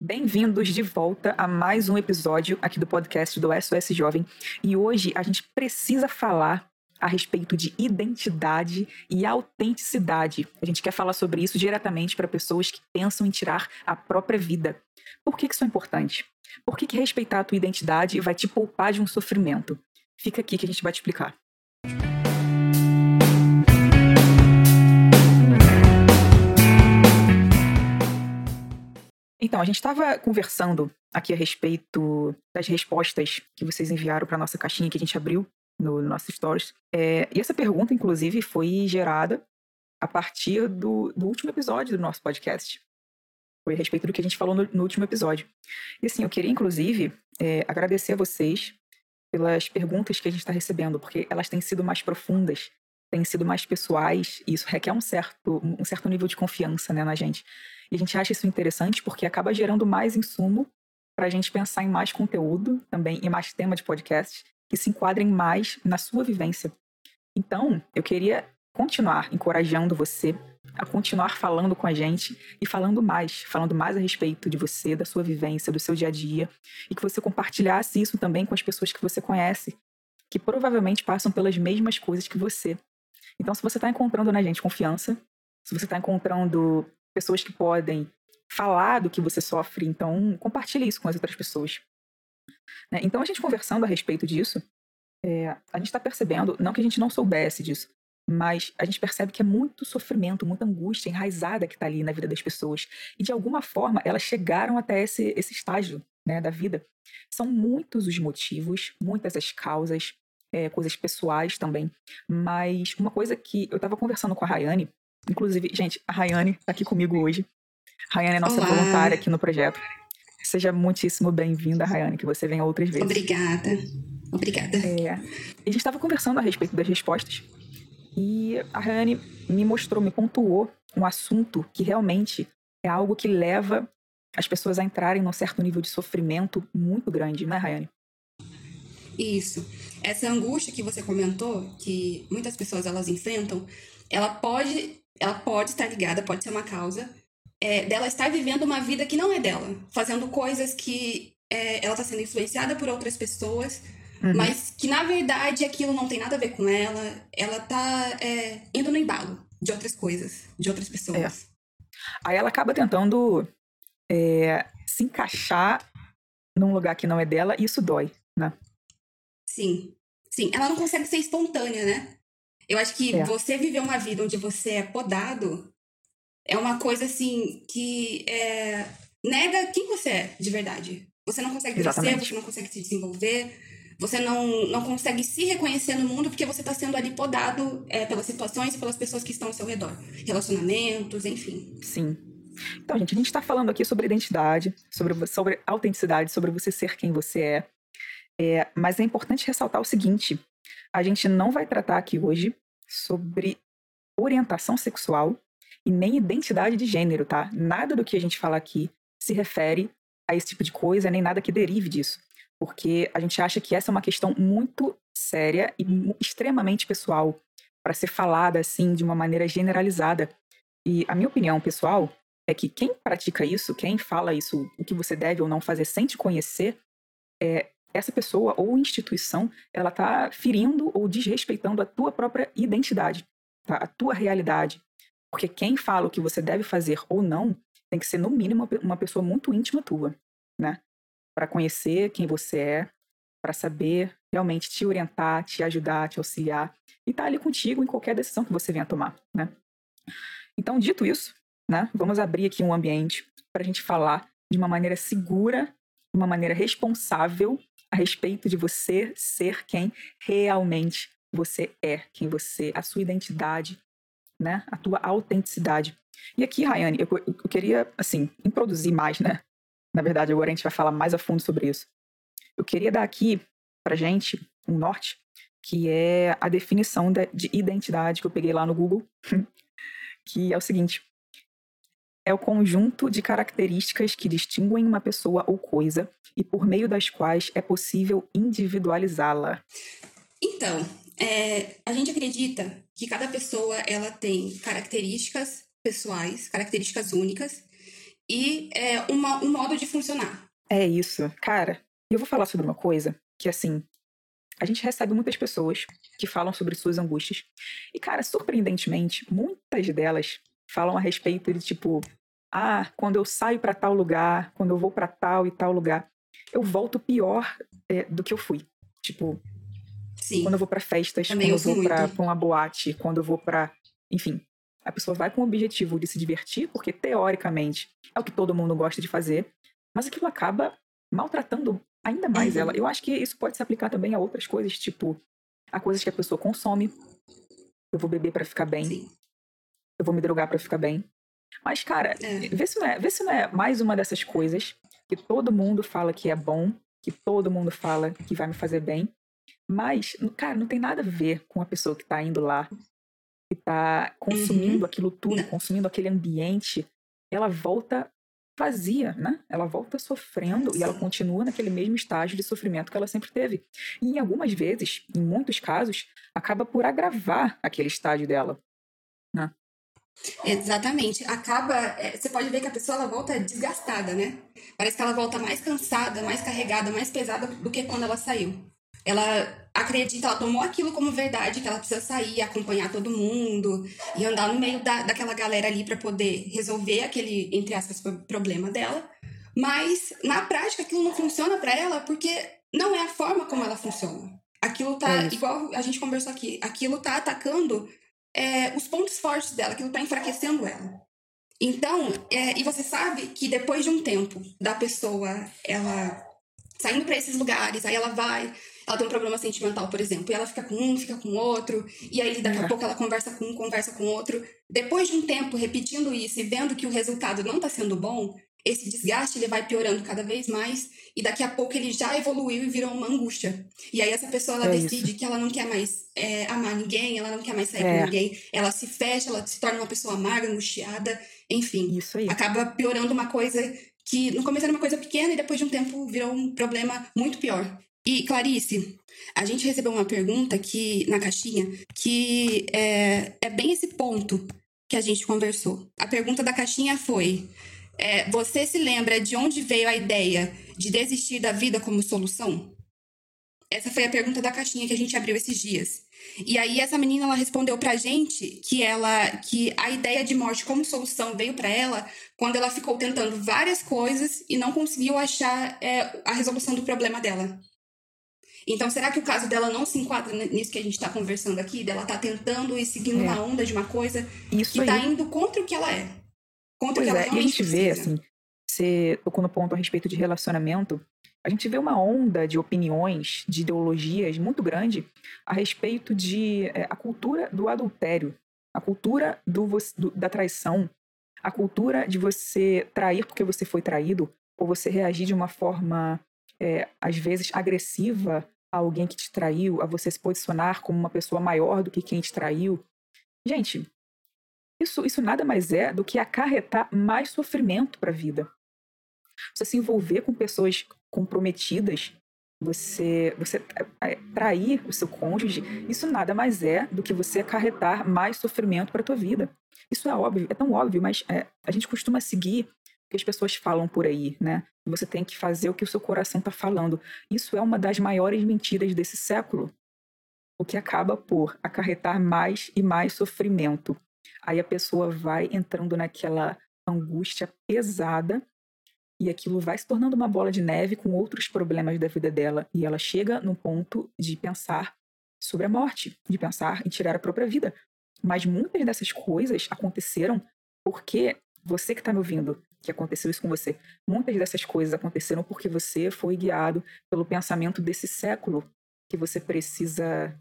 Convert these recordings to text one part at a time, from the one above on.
Bem-vindos de volta a mais um episódio aqui do podcast do SOS Jovem. E hoje a gente precisa falar a respeito de identidade e autenticidade. A gente quer falar sobre isso diretamente para pessoas que pensam em tirar a própria vida. Por que isso é importante? Por que, que respeitar a tua identidade vai te poupar de um sofrimento? Fica aqui que a gente vai te explicar. Então, a gente estava conversando aqui a respeito das respostas que vocês enviaram para nossa caixinha que a gente abriu no, no nosso stories. É, e essa pergunta, inclusive, foi gerada a partir do, do, último episódio do nosso podcast. Foi a respeito do que a gente falou no, no último episódio. E assim, eu queria, inclusive, é, agradecer a vocês pelas perguntas que a gente está recebendo, porque elas têm sido mais profundas, têm sido mais pessoais, e isso requer um certo, um certo nível de confiança né, na gente. E a gente acha isso interessante porque acaba gerando mais insumo para a gente pensar em mais conteúdo também e mais tema de podcast que se enquadrem mais na sua vivência. Então, eu queria continuar encorajando você a continuar falando com a gente e falando mais, falando mais a respeito de você, da sua vivência, do seu dia a dia, e que você compartilhasse isso também com as pessoas que você conhece, que provavelmente passam pelas mesmas coisas que você. Então, se você está encontrando na gente confiança, se você está encontrando pessoas que podem falar do que você sofre, então compartilhe isso com as outras pessoas. Né? Então, a gente conversando a respeito disso, é, a gente está percebendo, não que a gente não soubesse disso, mas a gente percebe que é muito sofrimento, muita angústia enraizada que está ali na vida das pessoas. E de alguma forma elas chegaram até esse, esse estágio né, da vida. São muitos os motivos, muitas as causas, é, coisas pessoais também. Mas uma coisa que eu estava conversando com a Rayane, Inclusive, gente, a Rayane está aqui comigo hoje. Rayane é nossa Olá. voluntária aqui no projeto. Seja muitíssimo bem-vinda, Rayane, que você venha outras vezes. Obrigada. Obrigada. É, a gente estava conversando a respeito das respostas e a Rayane me mostrou, me pontuou um assunto que realmente é algo que leva as pessoas a entrarem num certo nível de sofrimento muito grande, né, Rayane? Isso. Essa angústia que você comentou, que muitas pessoas elas enfrentam, ela pode ela pode estar ligada, pode ser uma causa é, dela estar vivendo uma vida que não é dela, fazendo coisas que é, ela está sendo influenciada por outras pessoas, uhum. mas que na verdade aquilo não tem nada a ver com ela, ela está é, indo no embalo de outras coisas, de outras pessoas. É. Aí ela acaba tentando é, se encaixar num lugar que não é dela e isso dói, né? Sim, sim. Ela não consegue ser espontânea, né? Eu acho que é. você viver uma vida onde você é podado é uma coisa assim que é, nega quem você é de verdade. Você não consegue crescer, você não consegue se desenvolver, você não, não consegue se reconhecer no mundo porque você está sendo ali podado é, pelas situações e pelas pessoas que estão ao seu redor. Relacionamentos, enfim. Sim. Então, gente, a gente está falando aqui sobre identidade, sobre, sobre autenticidade, sobre você ser quem você é. é. Mas é importante ressaltar o seguinte: a gente não vai tratar aqui hoje sobre orientação sexual e nem identidade de gênero, tá? Nada do que a gente fala aqui se refere a esse tipo de coisa, nem nada que derive disso. Porque a gente acha que essa é uma questão muito séria e extremamente pessoal para ser falada assim de uma maneira generalizada. E a minha opinião pessoal é que quem pratica isso, quem fala isso, o que você deve ou não fazer sem te conhecer, é, essa pessoa ou instituição, ela está ferindo ou desrespeitando a tua própria identidade, tá? a tua realidade. Porque quem fala o que você deve fazer ou não tem que ser, no mínimo, uma pessoa muito íntima tua, né? Para conhecer quem você é, para saber realmente te orientar, te ajudar, te auxiliar e estar tá ali contigo em qualquer decisão que você venha tomar, né? Então, dito isso, né, vamos abrir aqui um ambiente para a gente falar de uma maneira segura, de uma maneira responsável a respeito de você ser quem realmente você é, quem você, a sua identidade, né? A tua autenticidade. E aqui, Rayane, eu, eu queria, assim, introduzir mais, né? Na verdade, agora a gente vai falar mais a fundo sobre isso. Eu queria dar aqui pra gente um norte, que é a definição de identidade que eu peguei lá no Google, que é o seguinte: é o conjunto de características que distinguem uma pessoa ou coisa e por meio das quais é possível individualizá-la. Então, é, a gente acredita que cada pessoa ela tem características pessoais, características únicas, e é, uma, um modo de funcionar. É isso. Cara, eu vou falar sobre uma coisa que, assim, a gente recebe muitas pessoas que falam sobre suas angústias. E, cara, surpreendentemente, muitas delas falam a respeito de tipo, ah, quando eu saio para tal lugar, quando eu vou para tal e tal lugar, eu volto pior é, do que eu fui. Tipo, Sim. quando eu vou para festas, Também quando eu vou pra uma boate, quando eu vou para, enfim, a pessoa vai com o objetivo de se divertir, porque teoricamente é o que todo mundo gosta de fazer, mas aquilo acaba maltratando ainda mais Uhum. ela. Eu acho que isso pode se aplicar também a outras coisas, tipo, a coisas que a pessoa consome. Eu vou beber para ficar bem, Sim. eu vou me drogar para ficar bem. Mas, cara, É. vê se, não é, vê se não é mais uma dessas coisas que todo mundo fala que é bom, que todo mundo fala que vai me fazer bem. Mas, cara, não tem nada a ver com a pessoa que tá indo lá e tá consumindo aquilo tudo, Não. consumindo aquele ambiente. Ela volta vazia, né? Ela volta sofrendo e ela Sim. continua naquele mesmo estágio de sofrimento que ela sempre teve. E em algumas vezes, em muitos casos, acaba por agravar aquele estágio dela. Exatamente. Acaba. é, Você pode ver que a pessoa ela volta desgastada, né? Parece que ela volta mais cansada, mais carregada, mais pesada do que quando ela saiu. Ela acredita, ela tomou aquilo como verdade, que ela precisa sair, acompanhar todo mundo e andar no meio da, daquela galera ali para poder resolver aquele, entre aspas, pro- problema dela. Mas na prática aquilo não funciona para ela porque não é a forma como ela funciona. Aquilo tá, É igual a gente conversou aqui, aquilo tá atacando é, os pontos fortes dela, aquilo tá enfraquecendo ela. Então, é, e você sabe que depois de um tempo da pessoa, ela saindo para esses lugares, aí ela vai, ela tem um problema sentimental, por exemplo, e ela fica com um, fica com outro, e aí daqui a É. pouco ela conversa com um, conversa com outro. Depois de um tempo repetindo isso e vendo que o resultado não tá sendo bom, esse desgaste ele vai piorando cada vez mais e daqui a pouco ele já evoluiu e virou uma angústia. E aí essa pessoa ela É decide que ela não quer mais é, amar ninguém, ela não quer mais sair É. com ninguém, ela se fecha, ela se torna uma pessoa amarga, angustiada, enfim Isso aí. acaba piorando uma coisa que no começo era uma coisa pequena e depois de um tempo virou um problema muito pior. E Clarice, a gente recebeu uma pergunta aqui na caixinha que é, é bem esse ponto que a gente conversou. A pergunta da caixinha foi: é, você se lembra de onde veio a ideia de desistir da vida como solução? Essa foi a pergunta da caixinha que a gente abriu esses dias. E aí essa menina ela respondeu pra gente que ela que a ideia de morte como solução veio pra ela quando ela ficou tentando várias coisas e não conseguiu achar é, a resolução do problema dela. Então, será que o caso dela não se enquadra nisso que a gente está conversando aqui? Dela tá tentando e seguindo É. uma onda de uma coisa Isso que aí. tá indo contra o que ela é. Contra o Pois que é, e a gente vê, precisa. assim, você tocou no ponto a respeito de relacionamento, a gente vê uma onda de opiniões, de ideologias muito grande a respeito de é, a cultura do adultério, a cultura do, do- da traição, a cultura de você trair porque você foi traído, ou você reagir de uma forma, é, às vezes, agressiva a alguém que te traiu, a você se posicionar como uma pessoa maior do que quem te traiu. Gente, isso, isso nada mais é do que acarretar mais sofrimento para a vida. Você se envolver com pessoas comprometidas, você, você é, trair o seu cônjuge, isso nada mais é do que você acarretar mais sofrimento para a tua vida. Isso é óbvio, é tão óbvio, mas é, a gente costuma seguir o que as pessoas falam por aí, né? Você tem que fazer o que o seu coração está falando. Isso é uma das maiores mentiras desse século. O que acaba por acarretar mais e mais sofrimento. Aí a pessoa vai entrando naquela angústia pesada e aquilo vai se tornando uma bola de neve com outros problemas da vida dela. E ela chega no ponto de pensar sobre a morte, de pensar em tirar a própria vida. Mas muitas dessas coisas aconteceram porque você que está me ouvindo, que aconteceu isso com você, muitas dessas coisas aconteceram porque você foi guiado pelo pensamento desse século, que você precisa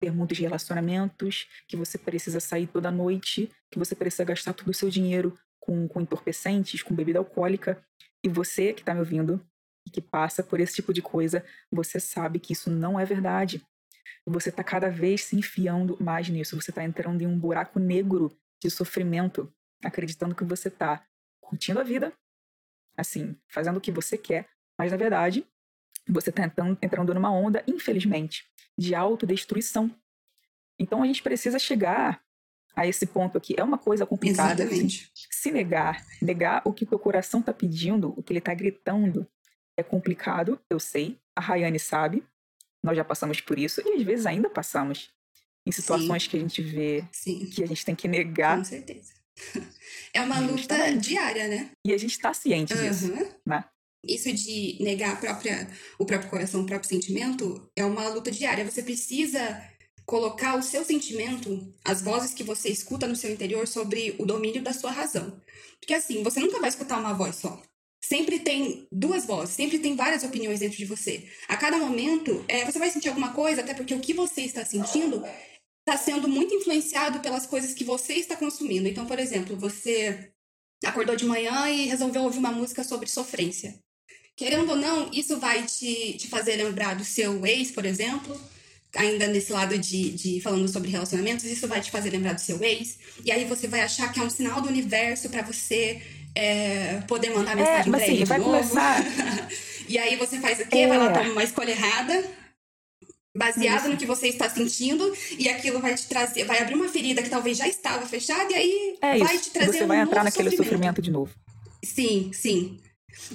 ter muitos relacionamentos, que você precisa sair toda noite, que você precisa gastar todo o seu dinheiro com, com entorpecentes, com bebida alcoólica. E você que está me ouvindo e que passa por esse tipo de coisa, você sabe que isso não é verdade. Você está cada vez se enfiando mais nisso. Você está entrando em um buraco negro de sofrimento, acreditando que você está curtindo a vida, assim, fazendo o que você quer, mas na verdade você está entrando, numa onda, infelizmente, de autodestruição. Então a gente precisa chegar a esse ponto aqui é uma coisa complicada. Exatamente. Se negar, negar o que o teu coração está pedindo, o que ele está gritando, é complicado, eu sei. A Rayane sabe. Nós já passamos por isso e às vezes ainda passamos em situações Sim. que a gente vê Sim. que a gente tem que negar. Com certeza. É uma luta diária, né? E a gente está ciente uhum. disso, né? Isso de negar própria, o próprio coração, o próprio sentimento, é uma luta diária. Você precisa colocar o seu sentimento, as vozes que você escuta no seu interior sobre o domínio da sua razão. Porque assim, você nunca vai escutar uma voz só. Sempre tem duas vozes, sempre tem várias opiniões dentro de você. A cada momento, é, você vai sentir alguma coisa, até porque o que você está sentindo está sendo muito influenciado pelas coisas que você está consumindo. Então, por exemplo, você acordou de manhã e resolveu ouvir uma música sobre sofrência. Querendo ou não, isso vai te, te fazer lembrar do seu ex, por exemplo, ainda nesse lado de, de falando sobre relacionamentos, isso vai te fazer lembrar do seu ex. E aí você vai achar que é um sinal do universo para você é, poder mandar é, mensagem é, pra ele de vai novo. Começar... e aí você faz o quê? É. Vai lá, toma uma escolha errada, baseada no que você está sentindo, e aquilo vai te trazer, vai abrir uma ferida que talvez já estava fechada, e aí é vai isso. te trazer você um vai entrar naquele sofrimento. sofrimento de novo. Sim, sim.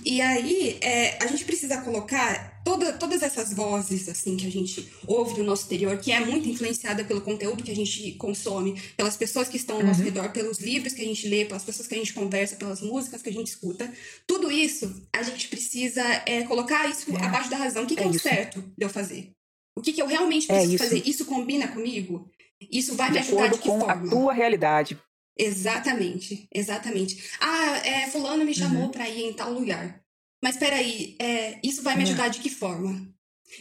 E aí, é, a gente precisa colocar toda, todas essas vozes, assim, que a gente ouve no nosso exterior, que é muito influenciada pelo conteúdo que a gente consome, pelas pessoas que estão ao nosso uhum. redor, pelos livros que a gente lê, pelas pessoas que a gente conversa, pelas músicas que a gente escuta. Tudo isso, a gente precisa é, colocar isso é. abaixo da razão. O que, que é, é o certo de eu fazer? O que, que eu realmente é preciso fazer? Isso combina comigo? Isso vai de me ajudar de que com forma? a tua realidade. Exatamente, exatamente. Ah, é, fulano me chamou uhum. para ir em tal lugar. Mas peraí, é, isso vai me uhum. ajudar de que forma?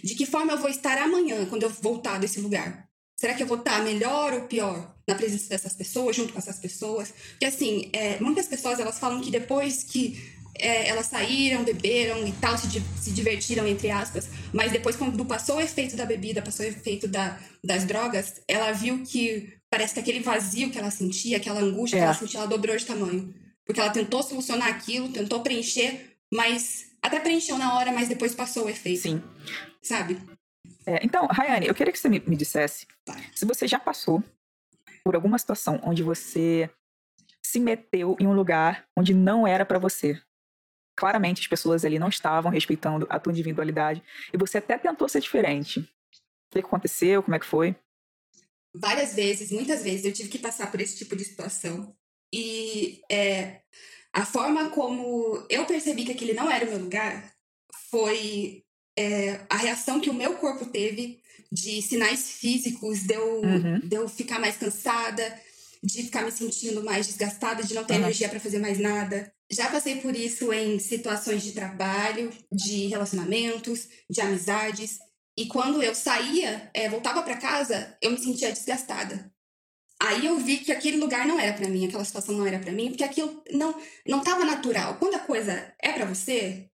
De que forma eu vou estar amanhã, quando eu voltar desse lugar? Será que eu vou estar melhor ou pior na presença dessas pessoas, junto com essas pessoas? Porque, assim, é, muitas pessoas elas falam que depois que é, elas saíram, beberam e tal, se, se divertiram, entre aspas, mas depois, quando passou o efeito da bebida, passou o efeito da, das drogas, ela viu que parece que aquele vazio que ela sentia, aquela angústia é. que ela sentia, ela dobrou de tamanho. Porque ela tentou solucionar aquilo, tentou preencher, mas até preencheu na hora, mas depois passou o efeito. Sim. Sabe? É, então, Rayane, eu queria que você me, me dissesse tá. se você já passou por alguma situação onde você se meteu em um lugar onde não era para você. Claramente as pessoas ali não estavam respeitando a tua individualidade e você até tentou ser diferente. O que aconteceu? Como é que foi? várias vezes, muitas vezes, eu tive que passar por esse tipo de situação. E é, a forma como eu percebi que aquele não era o meu lugar foi é, a reação que o meu corpo teve de sinais físicos, de eu, uhum. de eu ficar mais cansada, de ficar me sentindo mais desgastada, de não ter uhum. energia para fazer mais nada. Já passei por isso em situações de trabalho, de relacionamentos, de amizades. E quando eu saía, é, voltava para casa, eu me sentia desgastada. Aí eu vi que aquele lugar não era para mim, aquela situação não era para mim, porque aquilo não não tava natural. Quando a coisa é para você,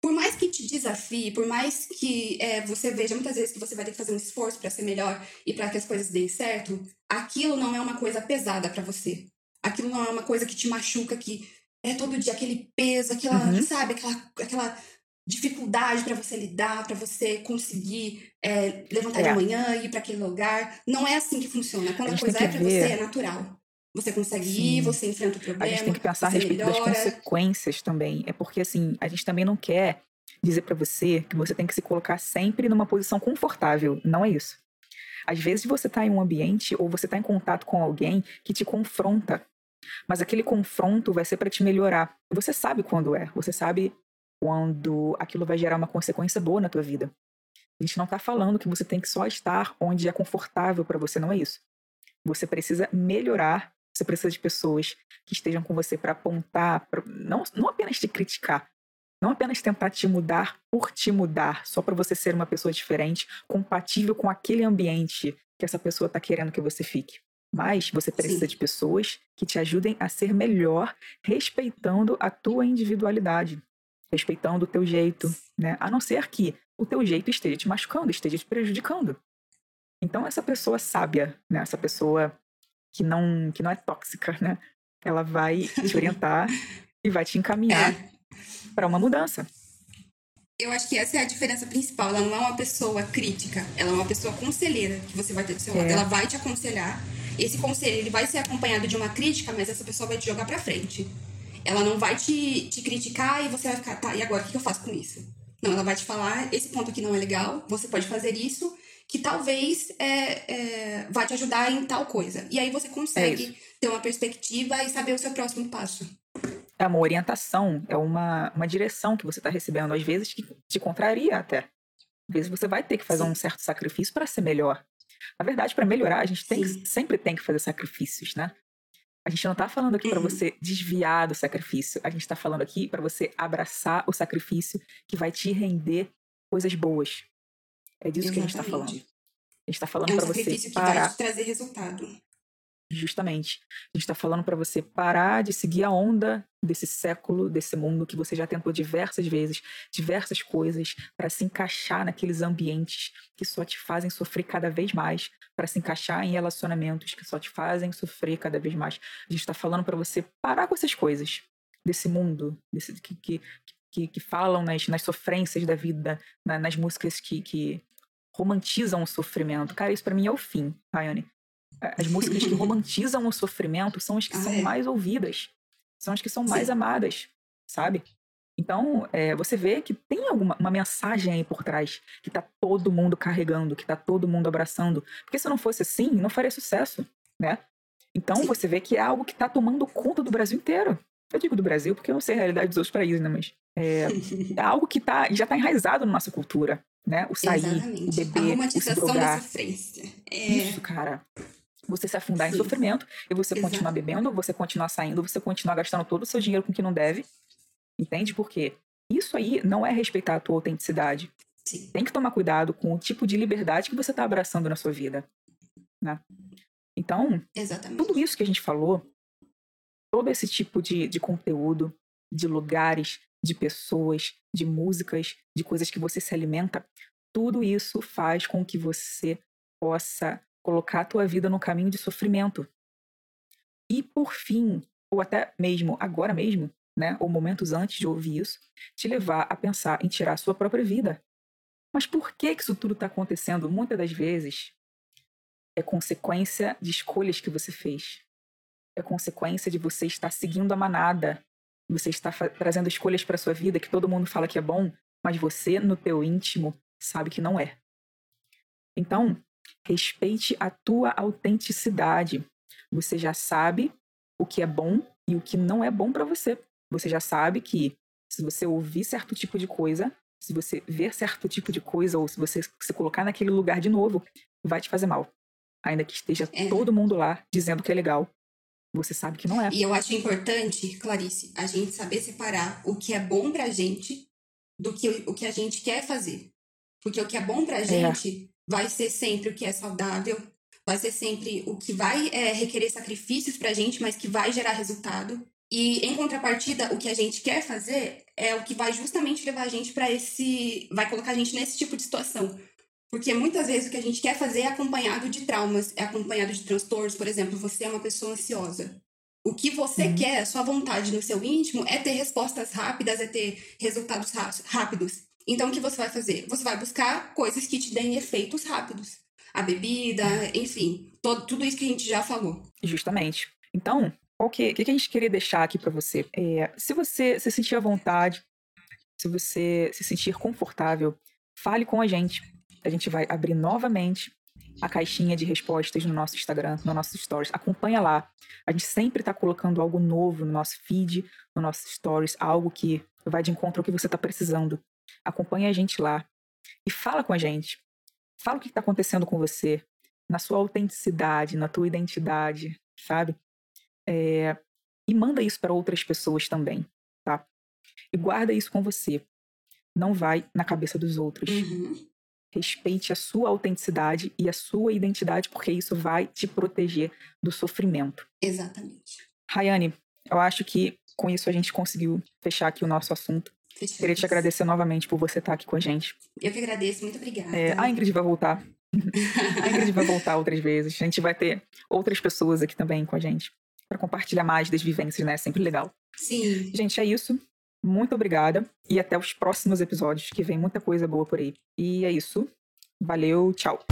por mais que te desafie, por mais que é, você veja muitas vezes que você vai ter que fazer um esforço para ser melhor e para que as coisas deem certo, aquilo não é uma coisa pesada para você. Aquilo não é uma coisa que te machuca, que é todo dia aquele peso, aquela, uhum. sabe, aquela, aquela dificuldade para você lidar, para você conseguir é, levantar é. de manhã, ir para aquele lugar. Não é assim que funciona. Quando a, a coisa é para você, é natural. Você consegue Sim. ir, você enfrenta o problema. A gente tem que pensar a respeito melhora. das consequências também. É porque, assim, a gente também não quer dizer para você que você tem que se colocar sempre numa posição confortável. Não é isso. Às vezes você está em um ambiente ou você está em contato com alguém que te confronta. Mas aquele confronto vai ser para te melhorar. Você sabe quando é. Você sabe quando aquilo vai gerar uma consequência boa na tua vida. A gente não está falando que você tem que só estar onde é confortável para você, não é isso. Você precisa melhorar, você precisa de pessoas que estejam com você para apontar, pra, não, não apenas te criticar, não apenas tentar te mudar por te mudar, só para você ser uma pessoa diferente, compatível com aquele ambiente que essa pessoa está querendo que você fique. Mas você precisa Sim. de pessoas que te ajudem a ser melhor, respeitando a tua individualidade respeitando o teu jeito, né? A não ser que o teu jeito esteja te machucando, esteja te prejudicando. Então essa pessoa sábia, né? Essa pessoa que não que não é tóxica, né? Ela vai te orientar e vai te encaminhar é. para uma mudança. Eu acho que essa é a diferença principal. Ela não é uma pessoa crítica, ela é uma pessoa conselheira que você vai ter do seu lado. É. Ela vai te aconselhar esse conselho ele vai ser acompanhado de uma crítica, mas essa pessoa vai te jogar para frente. Ela não vai te, te criticar e você vai ficar, tá, e agora o que eu faço com isso? Não, ela vai te falar, esse ponto aqui não é legal, você pode fazer isso, que talvez é, é, vai te ajudar em tal coisa. E aí você consegue é ter uma perspectiva e saber o seu próximo passo. É uma orientação, é uma, uma direção que você está recebendo, às vezes que te contraria até. Às vezes você vai ter que fazer Sim. um certo sacrifício para ser melhor. Na verdade, para melhorar, a gente tem que, sempre tem que fazer sacrifícios, né? A gente não está falando aqui uhum. para você desviar do sacrifício. A gente está falando aqui para você abraçar o sacrifício que vai te render coisas boas. É disso Exatamente. que a gente está falando. A gente está falando é um para você parar. Que vai te trazer resultado. Justamente. A gente está falando para você parar de seguir a onda desse século, desse mundo que você já tentou diversas vezes, diversas coisas, para se encaixar naqueles ambientes que só te fazem sofrer cada vez mais, para se encaixar em relacionamentos que só te fazem sofrer cada vez mais. A gente está falando para você parar com essas coisas, desse mundo, desse, que, que, que, que falam nas, nas sofrências da vida, na, nas músicas que, que romantizam o sofrimento. Cara, isso para mim é o fim, Rayane. As músicas que romantizam o sofrimento são as que ah, são é? mais ouvidas, são as que são mais Sim. amadas, sabe? Então, é, você vê que tem alguma uma mensagem aí por trás que tá todo mundo carregando, que tá todo mundo abraçando. Porque se não fosse assim, não faria sucesso, né? Então, Sim. você vê que é algo que tá tomando conta do Brasil inteiro. Eu digo do Brasil porque eu não sei a realidade dos outros países, né? Mas é, é algo que tá, já tá enraizado na nossa cultura, né? O sair, Exatamente. o beber, a o se drogar. da sofrência. É... Isso, cara você se afundar Sim. em sofrimento e você Exato. continuar bebendo, você continuar saindo, você continuar gastando todo o seu dinheiro com o que não deve. Entende? Porque isso aí não é respeitar a tua autenticidade. Sim. Tem que tomar cuidado com o tipo de liberdade que você está abraçando na sua vida. Né? Então, Exatamente. tudo isso que a gente falou, todo esse tipo de, de conteúdo, de lugares, de pessoas, de músicas, de coisas que você se alimenta, tudo isso faz com que você possa colocar a tua vida no caminho de sofrimento. E por fim, ou até mesmo agora mesmo, né, ou momentos antes de ouvir isso, te levar a pensar em tirar a sua própria vida. Mas por que, que isso tudo está acontecendo? Muitas das vezes é consequência de escolhas que você fez. É consequência de você estar seguindo a manada. Você está trazendo escolhas para sua vida que todo mundo fala que é bom, mas você, no teu íntimo, sabe que não é. Então, Respeite a tua autenticidade. Você já sabe o que é bom e o que não é bom para você. Você já sabe que se você ouvir certo tipo de coisa, se você ver certo tipo de coisa ou se você se colocar naquele lugar de novo, vai te fazer mal. Ainda que esteja é. todo mundo lá dizendo que é legal. Você sabe que não é. E eu acho importante, Clarice, a gente saber separar o que é bom pra gente do que o que a gente quer fazer. Porque o que é bom pra é. gente vai ser sempre o que é saudável, vai ser sempre o que vai é, requerer sacrifícios para a gente, mas que vai gerar resultado. E em contrapartida, o que a gente quer fazer é o que vai justamente levar a gente para esse. vai colocar a gente nesse tipo de situação. Porque muitas vezes o que a gente quer fazer é acompanhado de traumas, é acompanhado de transtornos. Por exemplo, você é uma pessoa ansiosa. O que você uhum. quer, a sua vontade no seu íntimo, é ter respostas rápidas, é ter resultados rápidos. Então, o que você vai fazer? Você vai buscar coisas que te deem efeitos rápidos. A bebida, enfim, todo, tudo isso que a gente já falou. Justamente. Então, o que, que a gente queria deixar aqui para você? É, se você se sentir à vontade, se você se sentir confortável, fale com a gente. A gente vai abrir novamente a caixinha de respostas no nosso Instagram, no nosso Stories. Acompanha lá. A gente sempre está colocando algo novo no nosso feed, no nosso Stories, algo que vai de encontro ao que você está precisando. Acompanhe a gente lá e fala com a gente. Fala o que está acontecendo com você, na sua autenticidade, na tua identidade, sabe? É, e manda isso para outras pessoas também, tá? E guarda isso com você. Não vai na cabeça dos outros. Uhum. Respeite a sua autenticidade e a sua identidade, porque isso vai te proteger do sofrimento. Exatamente. Rayane, eu acho que com isso a gente conseguiu fechar aqui o nosso assunto. Queria te agradecer novamente por você estar aqui com a gente. Eu que agradeço, muito obrigada. É, a Ingrid vai voltar. a Ingrid vai voltar outras vezes. A gente vai ter outras pessoas aqui também com a gente para compartilhar mais das vivências, né? É sempre legal. Sim. Gente, é isso. Muito obrigada e até os próximos episódios, que vem muita coisa boa por aí. E é isso. Valeu, tchau.